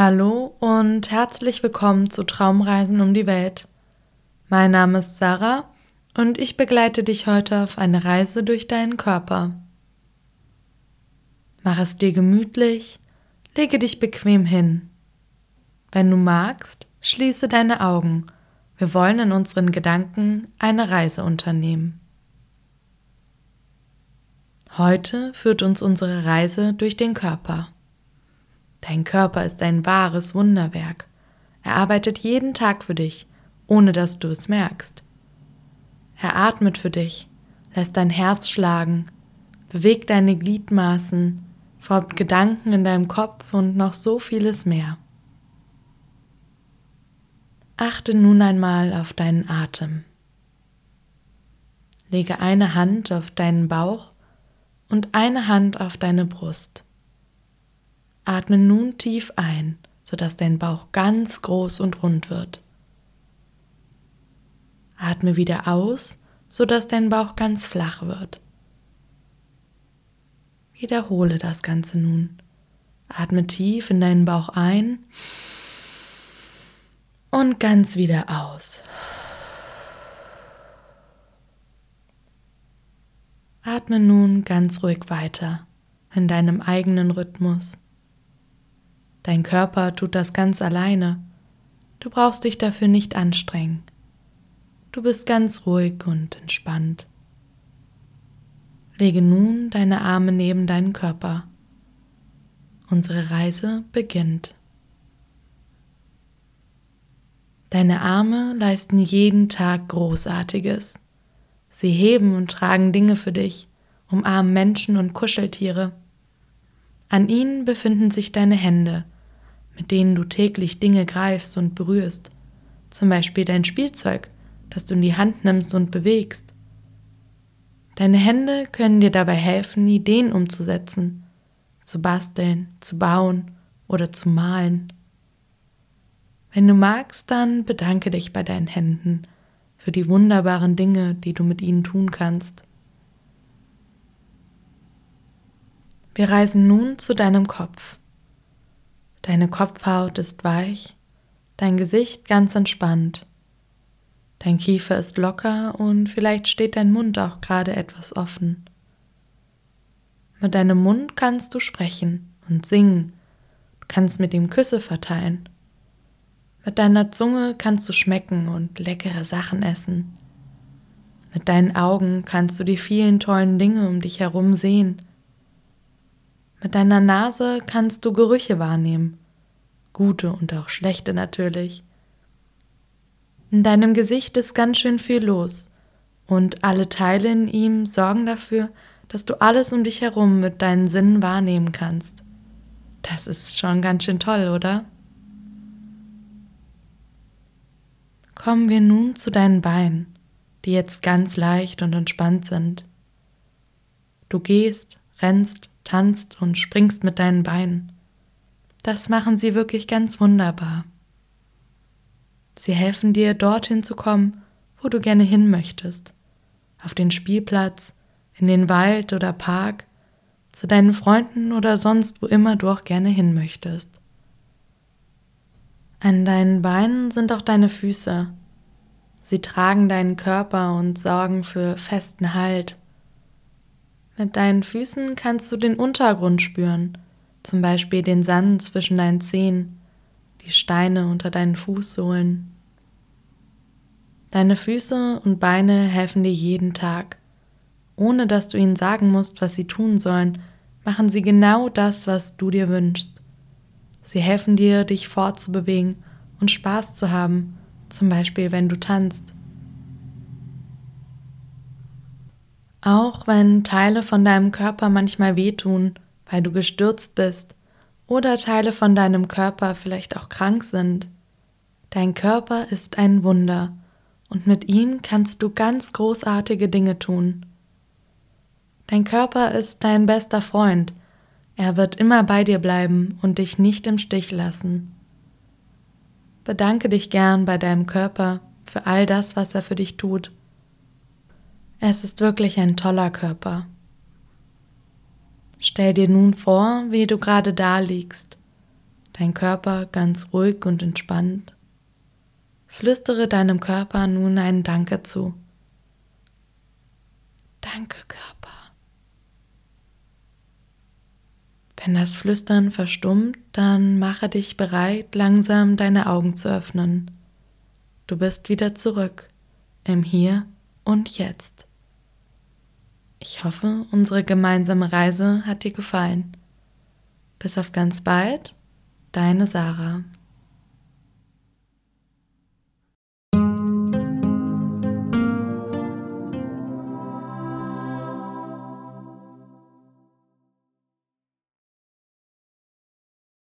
Hallo und herzlich willkommen zu Traumreisen um die Welt. Mein Name ist Sarah und ich begleite dich heute auf eine Reise durch deinen Körper. Mach es dir gemütlich, lege dich bequem hin. Wenn du magst, schließe deine Augen. Wir wollen in unseren Gedanken eine Reise unternehmen. Heute führt uns unsere Reise durch den Körper. Dein Körper ist ein wahres Wunderwerk. Er arbeitet jeden Tag für dich, ohne dass du es merkst. Er atmet für dich, lässt dein Herz schlagen, bewegt deine Gliedmaßen, formt Gedanken in deinem Kopf und noch so vieles mehr. Achte nun einmal auf deinen Atem. Lege eine Hand auf deinen Bauch und eine Hand auf deine Brust. Atme nun tief ein, sodass dein Bauch ganz groß und rund wird. Atme wieder aus, sodass dein Bauch ganz flach wird. Wiederhole das Ganze nun. Atme tief in deinen Bauch ein und ganz wieder aus. Atme nun ganz ruhig weiter in deinem eigenen Rhythmus. Dein Körper tut das ganz alleine. Du brauchst dich dafür nicht anstrengen. Du bist ganz ruhig und entspannt. Lege nun deine Arme neben deinen Körper. Unsere Reise beginnt. Deine Arme leisten jeden Tag Großartiges. Sie heben und tragen Dinge für dich, umarmen Menschen und Kuscheltiere. An ihnen befinden sich deine Hände, mit denen du täglich Dinge greifst und berührst, zum Beispiel dein Spielzeug, das du in die Hand nimmst und bewegst. Deine Hände können dir dabei helfen, Ideen umzusetzen, zu basteln, zu bauen oder zu malen. Wenn du magst, dann bedanke dich bei deinen Händen für die wunderbaren Dinge, die du mit ihnen tun kannst. Wir reisen nun zu deinem Kopf. Deine Kopfhaut ist weich, dein Gesicht ganz entspannt. Dein Kiefer ist locker und vielleicht steht dein Mund auch gerade etwas offen. Mit deinem Mund kannst du sprechen und singen, du kannst mit ihm Küsse verteilen. Mit deiner Zunge kannst du schmecken und leckere Sachen essen. Mit deinen Augen kannst du die vielen tollen Dinge um dich herum sehen mit deiner Nase kannst du Gerüche wahrnehmen, gute und auch schlechte natürlich. In deinem Gesicht ist ganz schön viel los und alle Teile in ihm sorgen dafür, dass du alles um dich herum mit deinen Sinnen wahrnehmen kannst. Das ist schon ganz schön toll, oder? Kommen wir nun zu deinen Beinen, die jetzt ganz leicht und entspannt sind. Du gehst, rennst, tanzt und springst mit deinen Beinen. Das machen sie wirklich ganz wunderbar. Sie helfen dir, dorthin zu kommen, wo du gerne hin möchtest. Auf den Spielplatz, in den Wald oder Park, zu deinen Freunden oder sonst wo immer du auch gerne hin möchtest. An deinen Beinen sind auch deine Füße. Sie tragen deinen Körper und sorgen für festen Halt. Mit deinen Füßen kannst du den Untergrund spüren, zum Beispiel den Sand zwischen deinen Zehen, die Steine unter deinen Fußsohlen. Deine Füße und Beine helfen dir jeden Tag. Ohne dass du ihnen sagen musst, was sie tun sollen, machen sie genau das, was du dir wünschst. Sie helfen dir, dich fortzubewegen und Spaß zu haben, zum Beispiel wenn du tanzt. Auch wenn Teile von deinem Körper manchmal wehtun, weil du gestürzt bist, oder Teile von deinem Körper vielleicht auch krank sind, dein Körper ist ein Wunder und mit ihm kannst du ganz großartige Dinge tun. Dein Körper ist dein bester Freund, er wird immer bei dir bleiben und dich nicht im Stich lassen. Bedanke dich gern bei deinem Körper für all das, was er für dich tut es ist wirklich ein toller Körper. Stell dir nun vor, wie du gerade da liegst. dein Körper ganz ruhig und entspannt. Flüstere deinem Körper nun einen Danke zu. Danke, Körper. Wenn das Flüstern verstummt, dann mache dich bereit, langsam deine Augen zu öffnen. Du bist wieder zurück im Hier und Jetzt. Ich hoffe, unsere gemeinsame Reise hat dir gefallen. Bis auf ganz bald, deine Sarah.